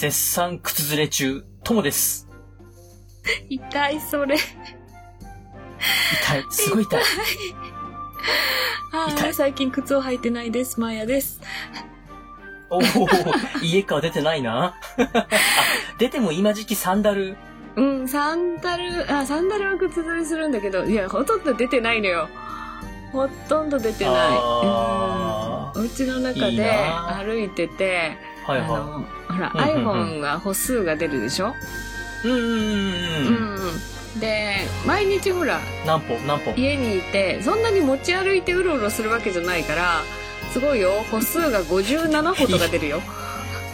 絶賛靴ずれ中、ともです。痛い、それ。痛い。すごい痛い。あ痛いー最近靴を履いてないです。マヤです。おお家から出てないな。あ、出ても今時期サンダル。うん、サンダル、あ、サンダルは靴ずれするんだけど、いや、ほとんど出てないのよ。ほとんど出てない。お家の中いいでな歩いてて、はいはあの、ほら、うんうんうん iPhone が歩数が出るでしょ？い。うんうんうんううん。ん。で、毎日ほら、何歩何歩？家にいて、そんなに持ち歩いてうろうろするわけじゃないから、すごいよ。歩数が57歩とか出るよ。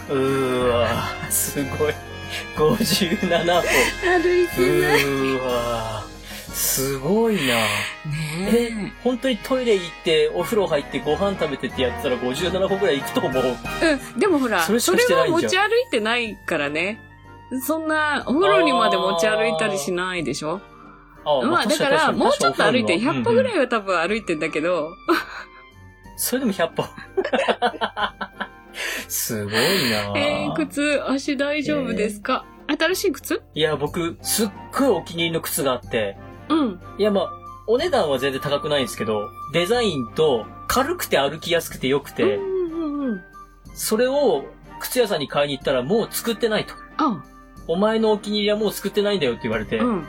うーわすごい。57歩。歩いうてない。ーわすごいな。えね、本当にトイレ行って、お風呂入って、ご飯食べてってやってたら57歩ぐらい行くと思う。え。うん。でもほら、そそれれしかしてないじゃんは持ち歩いてないからね。そんな、お風呂にまで持ち歩いたりしないでしょ？あまあだから、もうちょっと歩いて、100歩ぐらい。いは多分歩いてんだけど、それでも100歩。すごいな えー、靴、足大丈夫ですか、新しい靴？いや、僕、すっごいお気に入りの靴があって、うん。いや、まあ、お値段は全然高くないんですけど、デザインと軽くて歩きやすくて良くて、うんうんうん。それを靴屋さんに買いに行ったらもう作ってないと。あ、お前のお気に入りはもう作ってないんだよって言われて、うん。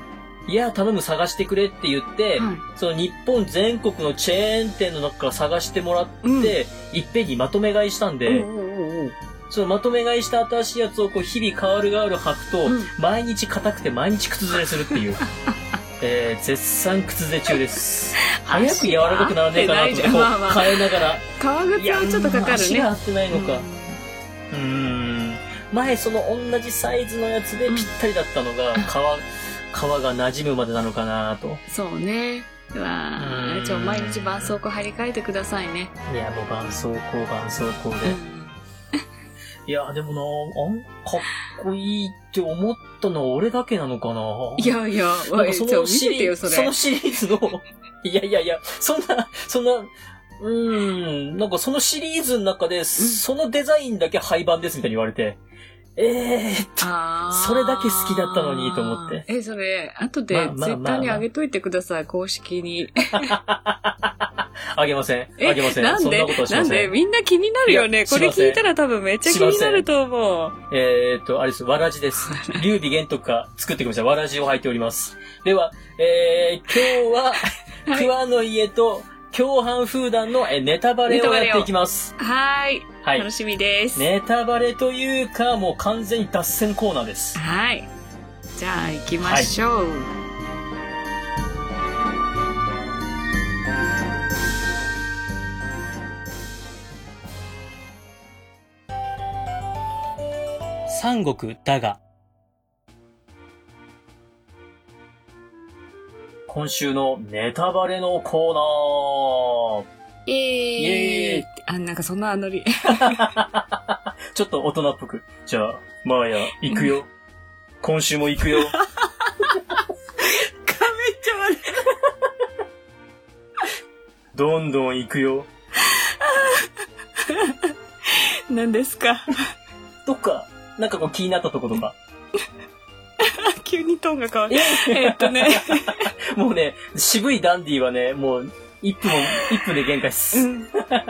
いや、頼む探してくれって言って、はい。その日本全国のチェーン店の中から探してもらって、うんいっぺんにまとめ買いしたんで、うんうんうそのまとめ買いした新しいやつをこう日々変わる変わる履くと、うん毎日硬くて毎日靴ずれするっていう。えー、絶賛靴ずれ中です。早く柔らかくならねえかなとこう変えながら。革靴はちょっとかかるね。足が合ってないのか。うーん。前その同じサイズのやつでぴったりだったのが、皮、皮が馴染むまでなのかなと。そうね。うわちょ、毎日絆創膏張り替えてくださいね。いや、もう絆創膏、絆創膏で。うん。いや、でもな、あん、かっこいいって思ったのは俺だけなのかな。いやいや、なんかそのシリ見せてよ、そのシリーズの、いやいやいや、そんな、そんな、うーん、なんかそのシリーズの中で、そのデザインだけ廃盤ですみたいに言われて、ええー、それだけ好きだったのにと思って。え、それ、後でツイッターに上げといてください、公式に。あげません。えあげません。なんで？そんなことはしなん。で？みんな気になるよね。これ聞いたら多分めっちゃ気になると思う。えーっと、あれです、わらじです。劉備玄徳が作ってきました。わらじを履いております。では、えー、今日は、はい桑の家と共犯風団のえネタバレをやっていきます。はーい。はい楽。しみです。ネタバレというか、もう完全に脱線コーナーです。はい。じゃあ行きましょう。三国だが。今週のネタバレのコーイエーイイエーイあ、なんかそんなノリ。ちょっと大人っぽく。じゃあ、マーヤ、行くよ。今週も行くよ。めっちゃ悪い。どんどん行くよ。何ですか？どっか、なんかこう気になったとことか。急にトーンが変わる。えっとね。もうね、渋いダンディはね、もう、一分も、一分で限界っうす。ん。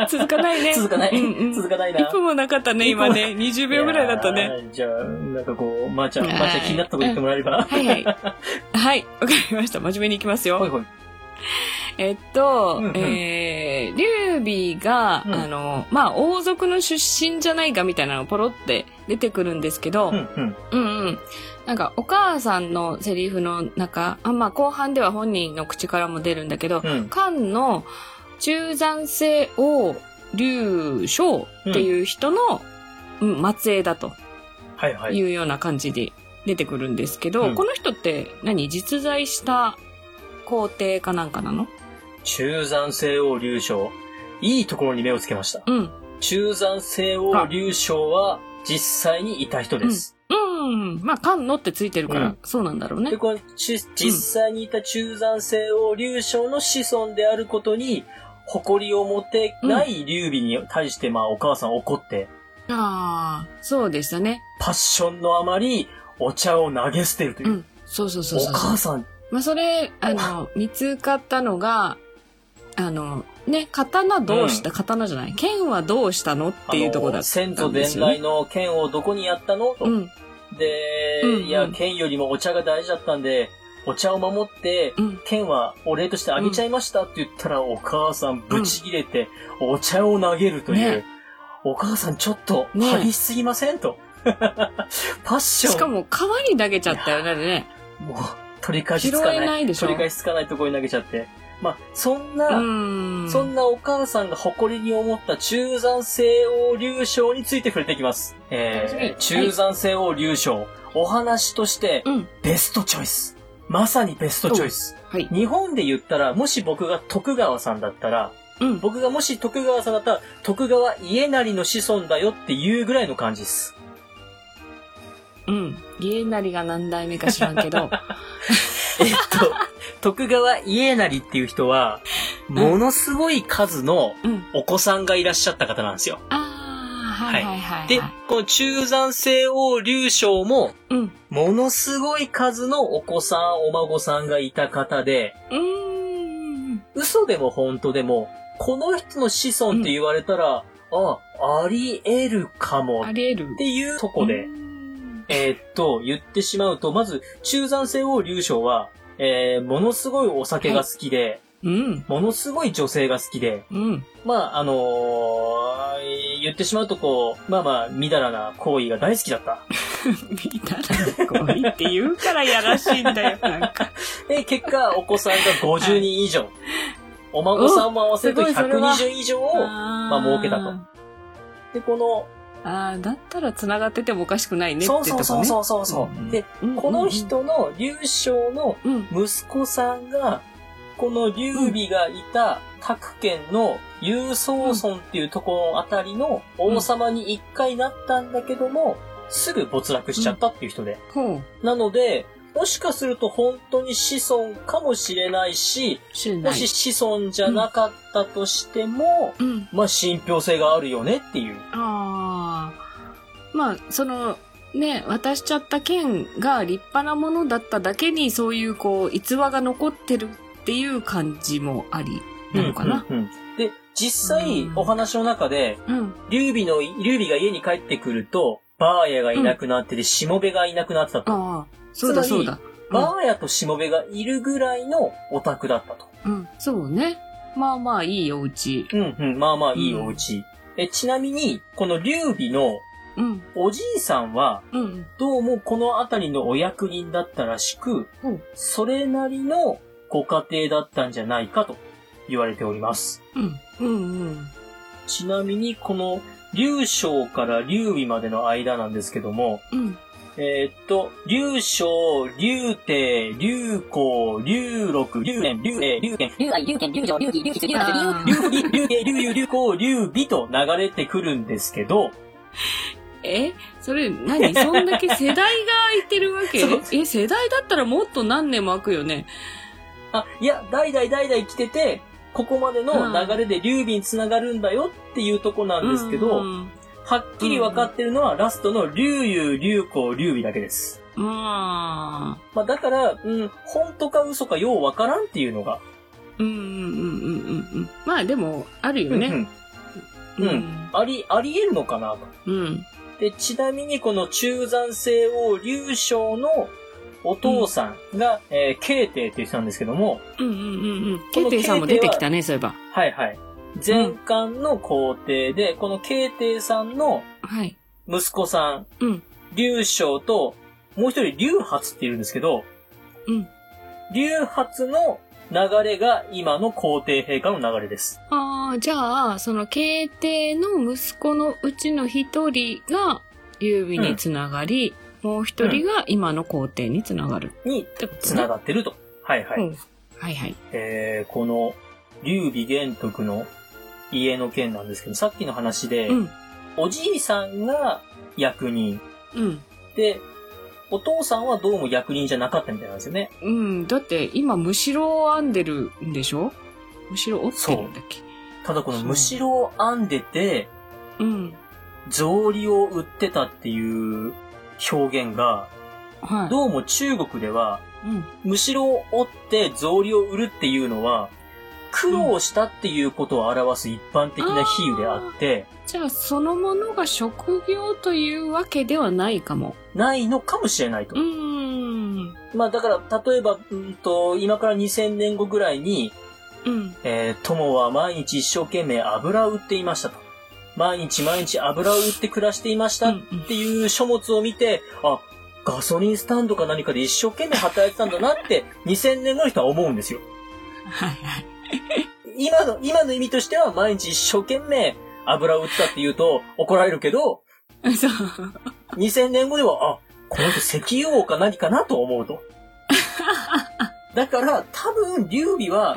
続かないね。続かない、うんうん続かないな。1分もなかったね、今ね。20秒ぐらいだったいね。じゃあ、なんかこう、まー、ちゃん、まはいー、ちゃん気になったこと言ってもらえれば。はいはい。はい、わかりました。真面目にいきますよ。ほいほい。えっと、うんうんえー、劉備が、うんあの、まあ、王族の出身じゃないかみたいなのポロって出てくるんですけど、うん、うん。うんうん。なんか、お母さんのセリフの中、あまあ、後半では本人の口からも出るんだけど、うん。漢の中山性王劉将っていう人の、うん末裔だとはいはいい。うような感じで出てくるんですけど、うんこの人って何？実在した皇帝かなんかなの？中山西王劉将。いいところに目をつけました。うん。中山西王劉将は、実際にいた人です。うん。まあ、漢のってついてるから、うんそうなんだろうねで、。このち実際にいた中山西王劉将の子孫であることに、誇りを持てない劉備に対して、まあ、お母さん怒って、ああ、そうでしたね。パッションのあまり、お茶を投げ捨てるというう。ん。そうそうそうおそう。母さん、まあ、それ、あの、見つかったのが、あの、ね、刀どうした、刀じゃない。剣はどうしたのっていうところだった先祖伝んですよね。来の剣をどこにやったの？と。うん。で、うんうんいや、剣よりもお茶が大事だったんで、お茶を守って、うん。剣はお礼としてあげちゃいましたって言ったら、お母さんブチ切れて、お茶を投げるという。ねお母さんちょっとね激しすぎませんと。パッション。しかも、川に投げちゃったよね、ね。もう、取り返しつか拾えない。ないでしょ取り返しつかないところに投げちゃって。まあ、そんな、うん。そんなお母さんが誇りに思った中山西欧流章について触れていきます。えー、はい中山西欧流章、お話として、うん。ベストチョイス。まさにベストチョイス。はい。日本で言ったら、もし僕が徳川さんだったら、うん。僕がもし徳川さんだったら、徳川家成の子孫だよっていうぐらいの感じです。うん。家なりが何代目か知らんけど。えっと、徳川家成っていう人は、ものすごい数のうん。お子さんがいらっしゃった方なんですよ。ああ、はいはいはい、はい。で、この中山西欧流章も、うん。ものすごい数のお子さん、お孫さんがいた方で、うーん。嘘でも本当でも、この人の子孫って言われたら、あ、あり得るかもっあり得る。ていうとこで、うんえーっと、言ってしまうと、まず、中山西欧流章は、えー、ものすごいお酒が好きで、うん。ものすごい女性が好きで、うん。まあ、あのー言ってしまうとこう、まあまあ、みだらな行為が大好きだった。見たら来いって言うからやらしいんだよ、なんか。で、結果、お子さんが50人以上。お孫さんも合わせるとおすごいそれは120以上を、まあ儲けたと。で、この、ああ、だったら繋がっててもおかしくないねってとこね。そうそうそうそう。うんで、うんこの、人の劉将のうん。息子さんが、この劉備がいた各県の有宗村っていうところのあたりの王様に一回なったんだけども、すぐ没落しちゃったっていう人で。なので、もしかすると本当に子孫かもしれないし、知らない。もし子孫じゃなかったとしても、うん。まあ信憑性があるよねっていう。ああ。まあ、その、ね、渡しちゃった剣が立派なものだっただけに、そういうこう、逸話が残ってるっていう感じもありなのかな。うんうんうんで、実際うんお話の中で、うん。劉備の、劉備が家に帰ってくると、バーヤがいなくなってて、しもべがいなくなってたと。ああ、そうだそうだ。バーヤとしもべがいるぐらいのオタクだったと。うん。そうね。まあまあ、いいお家。うんうん、まあまあいいお家。えちなみに、この劉備のうん。おじいさんは、うん。どうもこの辺りのお役人だったらしく、うんそれなりのご家庭だったんじゃないかと言われております。うん。うん。うん。ちなみに、この、劉将から劉備までの間なんですけども、うん。えーっと、劉将、劉帝、劉公、劉六、劉連、劉英、劉玄、龍愛、龍賢、龍城、龍義、龍吉、龍達、龍あ劉義、劉帝、劉裕、劉公、劉備と流れてくるんですけど、え？それ何？そんだけ世代が空いてるわけ？え、世代だったらもっと何年も空くよね？あ、いや、代々代々来てて、ここまでの流れで劉備に繋がるんだよっていうとこなんですけど、うん。はっきり分かってるのはラストの劉裕、劉公、劉備だけです。まあ。まあだから、うん、本当か嘘かよう分からんっていうのが。うんうんうんうんうんうん。まあでも、あるよね。うんうんうんあり、あり得るのかなと。うん。で、ちなみにこの中山西欧劉将のお父さんが、えー、慶帝っていう人なんですけども、うんうんうんうん。このケイテイさんも出てきたね、そういえば。はいはい。前漢の皇帝で、この慶帝さんのはい。息子さん、うん。劉将と、もう一人劉発っているんですけど、うん。劉発の流れが今の皇帝陛下の流れです。ああ、じゃあ、その、ケイテイの息子のうちの一人が、劉備につながり、もう一人が今の皇帝につながるにってことね。繋がってると。はいはい。うんはいはい。えー、この、劉備玄徳の家の件なんですけど、さっきの話で、うん。おじいさんが役人うん。で、お父さんはどうも役人じゃなかったみたいなんですよね。うん。だって、今、むしろを編んでるんでしょ？むしろ折ってるんだっけ？ただこのむしろを編んでて、うん。草履を売ってたっていう表現が、はい。どうも中国では、うん。むしろを折って草履を売るっていうのは、苦労したっていうことを表す一般的な比喩であって、じゃあ、そのものが職業というわけではないかも。ないのかもしれないとう。ーん。まあだから、例えば、うんと、今から2000年後ぐらいに、うん。えー、友は毎日一生懸命油を売っていましたと。毎日毎日油を売って暮らしていましたっていう書物を見て、あ、ガソリンスタンドか何かで一生懸命働いてたんだなって2000年後の人は思うんですよ。はいはい。今の、今の意味としては毎日一生懸命油を売ってたって言うと怒られるけど、そう。2000年後では、あ、この人石油王か何かなと思うと。だから多分劉備は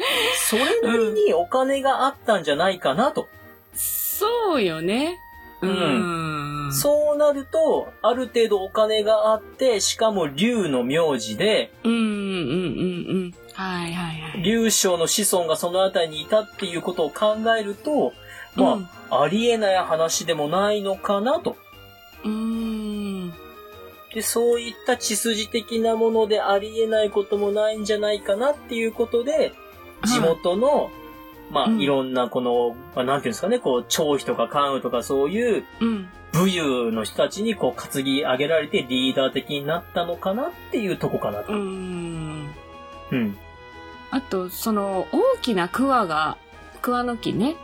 それなりにお金があったんじゃないかなと。そうよね。ううんーん。そうなると、ある程度お金があって、しかも劉の名字で、うんうんうんうん。はいはいはい。劉将の子孫がそのあたりにいたっていうことを考えると、まあ、うんありえない話でもないのかなと。うーん。で、そういった血筋的なものでありえないこともないんじゃないかなっていうことで、地元の、まあ、うんいろんなこの、まあ、なんていうんですかね、こう、張飛とか関羽とかそういううん。武勇の人たちにこう、担ぎ上げられてリーダー的になったのかなっていうとこかなとう。ん。うん。あと、その、大きな桑が、桑の木ね。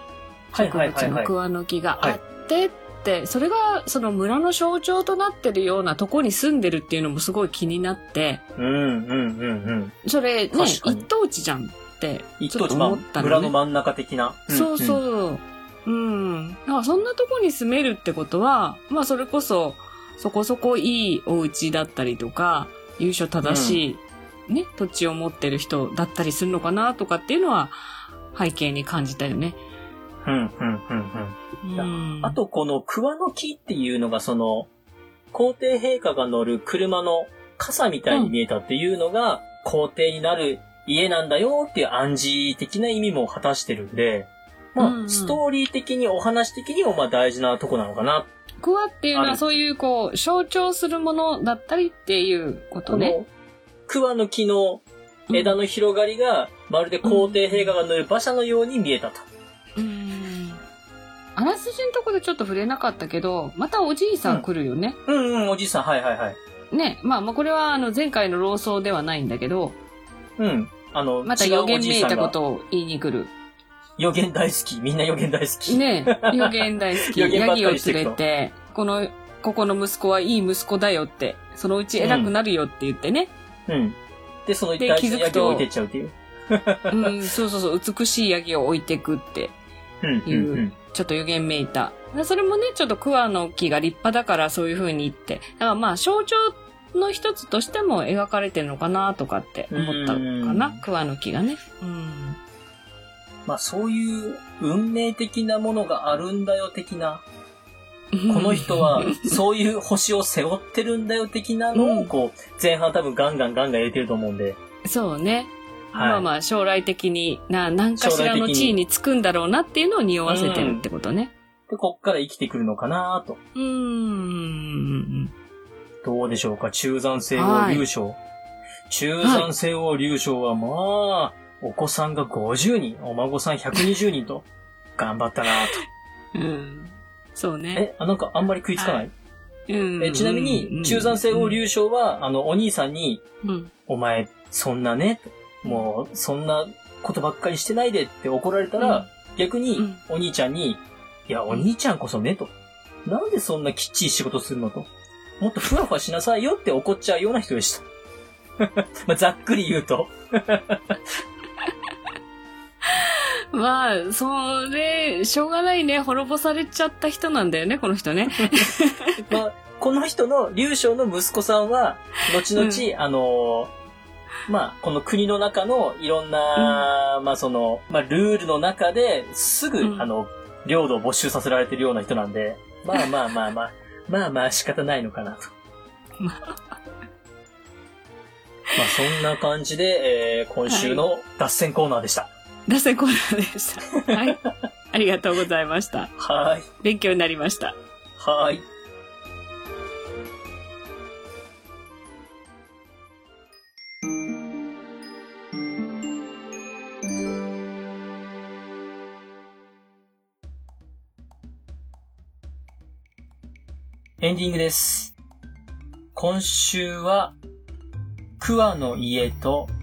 はい植。物の桑の木があってって、それがその村の象徴となってるようなとこに住んでるっていうのもすごい気になって、うんうんうんうん。それね、一等地じゃんって、ちょっと一等地、まあ思った村のね。の真ん中的な。そううん。そう。うん。だからそんなとこに住めるってことは、まあそれこそ、そこそこいいお家だったりとか、優勝正しい、ね、土地を持ってる人だったりするのかなとかっていうのは、背景に感じたよね。うんうんうんうん。うん。あ、と、この桑の木っていうのが、その、皇帝陛下が乗る車の傘みたいに見えたっていうのが、皇帝になる家なんだよっていう暗示的な意味も果たしてるんで、まあ、うんうんストーリー的に、お話的にも、まあ大事なとこなのかな。クワっていうのはそういうこう、象徴するものだったりっていうことね。桑の木の枝の広がりが、まるで皇帝陛下が乗る馬車のように見えたと。うん。あらすじのとこでちょっと触れなかったけど、またおじいさん。来るよね。うん。うん、おじいさん、はいはいはい。ね。まあまあこれはあの前回の老僧ではないん。だけど、うん。あの、また予言めいじいさん。がたことを言いに来る。予言大好き。みん。な予言大好き。ね予言大好き。ヤギを連れて、この、ここの息子はいい息子だよって、そのうち偉くなるよって言ってね。うん。で、そので大ヤギを置いてっちゃうっていう。うん、そうそうそう、美しいヤギを置いてくって。うん、うん、うん。ちょっと予言めいた。それもね、ちょっと桑の木が立派だからそういう風に言って。だからまあ象徴の一つとしても描かれてるのかなとかって思ったかなうん。桑の木がね。うん。まあそういう運命的なものがあるんだよ的な、この人はそういう星を背負ってるんだよ的なのうんをこう、前半多分ガンガンガンガン入れてると思うんで。そうね。はいまあまあ将来的にな、何かしらの地位につくんだろうなっていうのを匂わせてるってことね。で、こっから生きてくるのかなと。うーん。どうでしょうか？中山西はい王劉将。中山西王劉将はまあ、お子さんが50人、お孫さん120人と、頑張ったなと。うん。そうね。え、あ、なんかあんまり食いつかない、はいうんえちなみに、中山西王劉将は、あの、お兄さんに、うん。お前、そんなね、もう、そんなことばっかりしてないでって怒られたら、逆にうん、お兄ちゃんに、いや、お兄ちゃんこそね、と。なんでそんなきっちり仕事するのと？もっとふわふわしなさいよって怒っちゃうような人でした。まあ、ざっくり言うと。まあ、それ、しょうがないね。滅ぼされちゃった人なんだよね、この人ね。まあ、この人の、劉将の息子さんは、後々、あのーまあ、この国の中のいろんな、まあその、まあルールの中ですぐ、うんあの、領土を没収させられてるような人なんで、まあまあまあまあ、まあまあ仕方ないのかなと。ままあそんな感じで、えー今週の脱線コーナーでした。脱線コーナーでした。はい。あありがとうございました。はい。勉強になりました。はい。エンディングです。今週は、桑の家と、はい。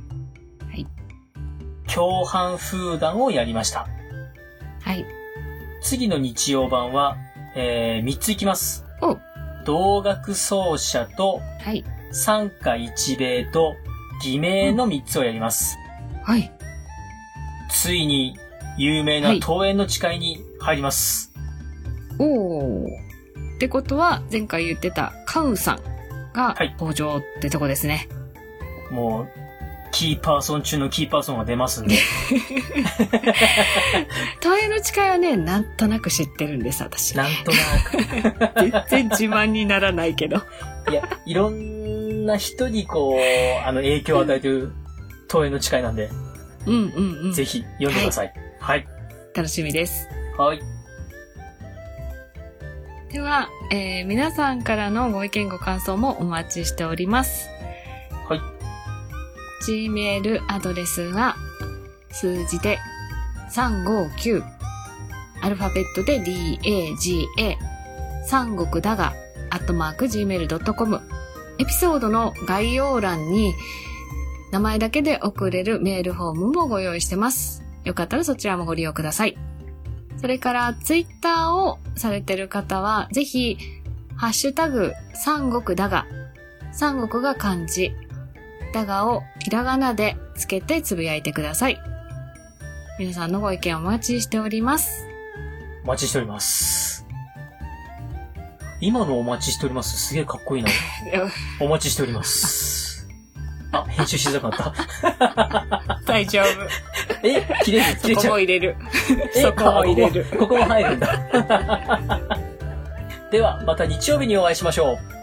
共犯風談をやりました。はい。次の日曜版は、えー、3ついきます。お同学奏者とはい。三下一礼と偽名の3つをやります。はい。ついに有名な東園の誓いに入ります。おー。ってことは、前回言ってたカウンさんがはい登場ってとこですね。もう、キーパーソン中のキーパーソンが出ますんで。東映の誓いはね、なんとなく知ってるんです、私。なんとな全然自慢にならないけど。く。いや、いろんな人にこう、あの、影響を与えてる東園の誓いなんで、うんうんうん。ぜひ読んでください。はい。楽しみです。はい。では、えー皆さんからのご意見ご感想もお待ちしております。Gmail アドレスは、数字で359、アルファベットで DAGA、三国だが、アットマーク Gmail.com。エピソードの概要欄に、名前だけで送れるメールフォームもご用意してます。よかったらそちらもご利用ください。それから、ツイッターをされてる方は、ぜひ、ハッシュタグ、三国だが、三国が漢字、だがをひらがなでつけてつぶやいてください。皆さんのご意見お待ちしております。お待ちしております。今のお待ちしております。すげえかっこいいな。お待ちしております。あ、編集しづらくなった。大丈夫。え、切れる切れちゃう。も入れる。そこも入れる。ここも入るんだ。では、また日曜日にお会いしましょう。